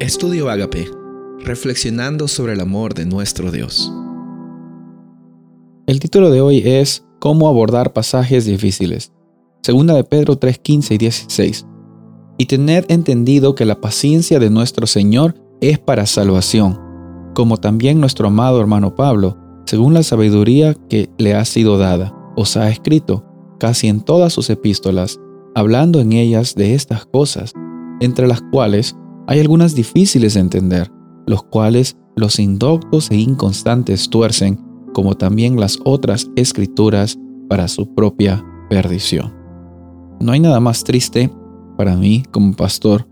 Estudio Agape, reflexionando sobre el amor de nuestro Dios. El título de hoy es Cómo abordar pasajes difíciles. Segunda de Pedro 3, 15 y 16. Y tener entendido que la paciencia de nuestro Señor es para salvación, como también nuestro amado hermano Pablo, según la sabiduría que le ha sido dada, os ha escrito, casi en todas sus epístolas, hablando en ellas de estas cosas, entre las cuales hay algunas difíciles de entender, los cuales los indoctos e inconstantes tuercen, como también las otras escrituras, para su propia perdición. No hay nada más triste para mí como pastor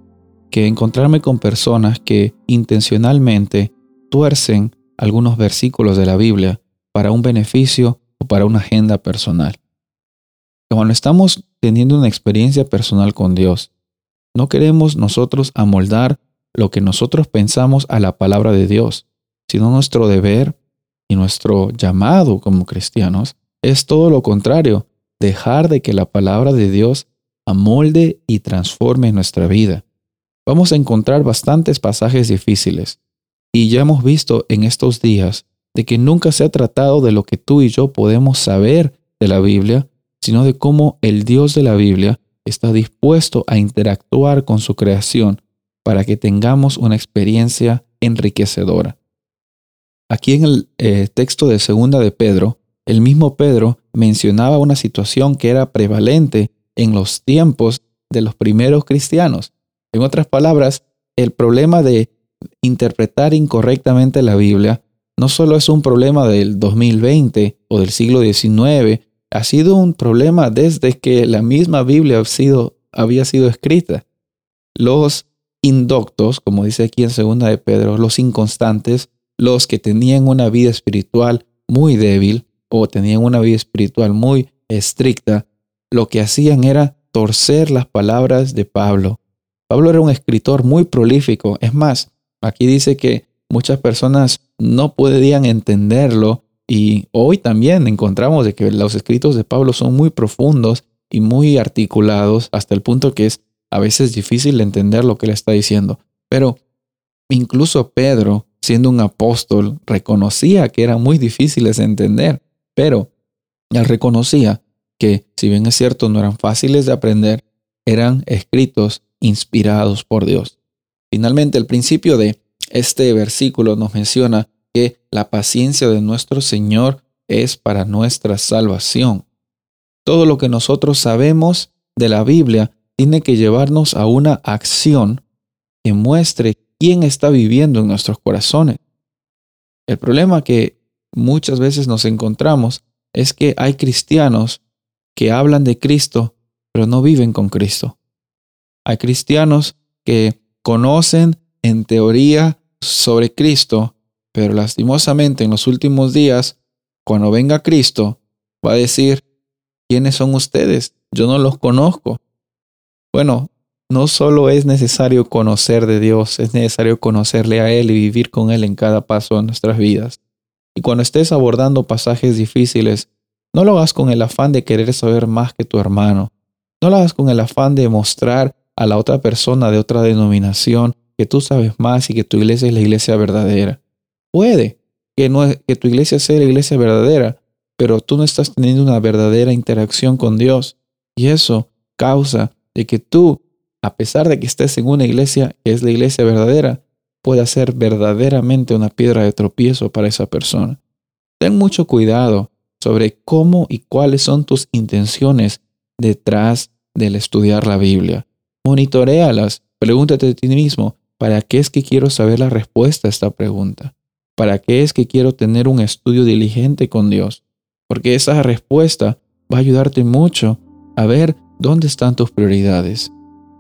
que encontrarme con personas que intencionalmente tuercen algunos versículos de la Biblia para un beneficio o para una agenda personal. Cuando estamos teniendo una experiencia personal con Dios, no queremos nosotros amoldar lo que nosotros pensamos a la palabra de Dios, sino nuestro deber y nuestro llamado como cristianos es todo lo contrario, dejar de que la palabra de Dios amolde y transforme nuestra vida. Vamos a encontrar bastantes pasajes difíciles, y ya hemos visto en estos días de que nunca se ha tratado de lo que tú y yo podemos saber de la Biblia, sino de cómo el Dios de la Biblia está dispuesto a interactuar con su creación para que tengamos una experiencia enriquecedora. Aquí en el eh, texto de segunda de Pedro, el mismo Pedro mencionaba una situación que era prevalente en los tiempos de los primeros cristianos. En otras palabras, el problema de interpretar incorrectamente la Biblia no solo es un problema del 2020 o del siglo XIX ha sido un problema desde que la misma Biblia había sido escrita. Los indoctos, como dice aquí en segunda de Pedro, los inconstantes, los que tenían una vida espiritual muy débil o tenían una vida espiritual muy estricta, lo que hacían era torcer las palabras de Pablo. Pablo era un escritor muy prolífico. Es más, aquí dice que muchas personas no podían entenderlo y hoy también encontramos de que los escritos de Pablo son muy profundos y muy articulados hasta el punto que es a veces difícil entender lo que le está diciendo. Pero incluso Pedro, siendo un apóstol, reconocía que eran muy difíciles de entender, pero él reconocía que, si bien es cierto, no eran fáciles de aprender, eran escritos inspirados por Dios. Finalmente, el principio de este versículo nos menciona que la paciencia de nuestro Señor es para nuestra salvación. Todo lo que nosotros sabemos de la Biblia tiene que llevarnos a una acción que muestre quién está viviendo en nuestros corazones. El problema que muchas veces nos encontramos es que hay cristianos que hablan de Cristo, pero no viven con Cristo. Hay cristianos que conocen en teoría sobre Cristo, pero lastimosamente en los últimos días, cuando venga Cristo, va a decir, ¿quiénes son ustedes? Yo no los conozco. Bueno, no solo es necesario conocer de Dios, es necesario conocerle a Él y vivir con Él en cada paso de nuestras vidas. Y cuando estés abordando pasajes difíciles, no lo hagas con el afán de querer saber más que tu hermano. No lo hagas con el afán de mostrar a la otra persona de otra denominación que tú sabes más y que tu iglesia es la iglesia verdadera. Puede que, no, que tu iglesia sea la iglesia verdadera, pero tú no estás teniendo una verdadera interacción con Dios. Y eso causa de que tú, a pesar de que estés en una iglesia que es la iglesia verdadera, pueda ser verdaderamente una piedra de tropiezo para esa persona. Ten mucho cuidado sobre cómo y cuáles son tus intenciones detrás del estudiar la Biblia. Monitorealas, pregúntate a ti mismo, ¿para qué es que quiero saber la respuesta a esta pregunta? ¿Para qué es que quiero tener un estudio diligente con Dios? Porque esa respuesta va a ayudarte mucho a ver dónde están tus prioridades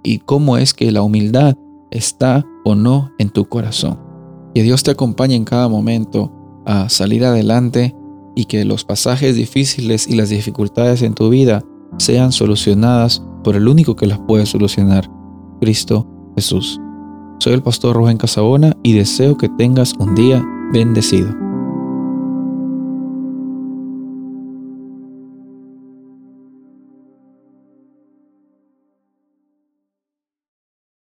y cómo es que la humildad está o no en tu corazón. Que Dios te acompañe en cada momento a salir adelante y que los pasajes difíciles y las dificultades en tu vida sean solucionadas por el único que las puede solucionar, Cristo Jesús. Soy el pastor Rubén Casabona y deseo que tengas un día bendecido.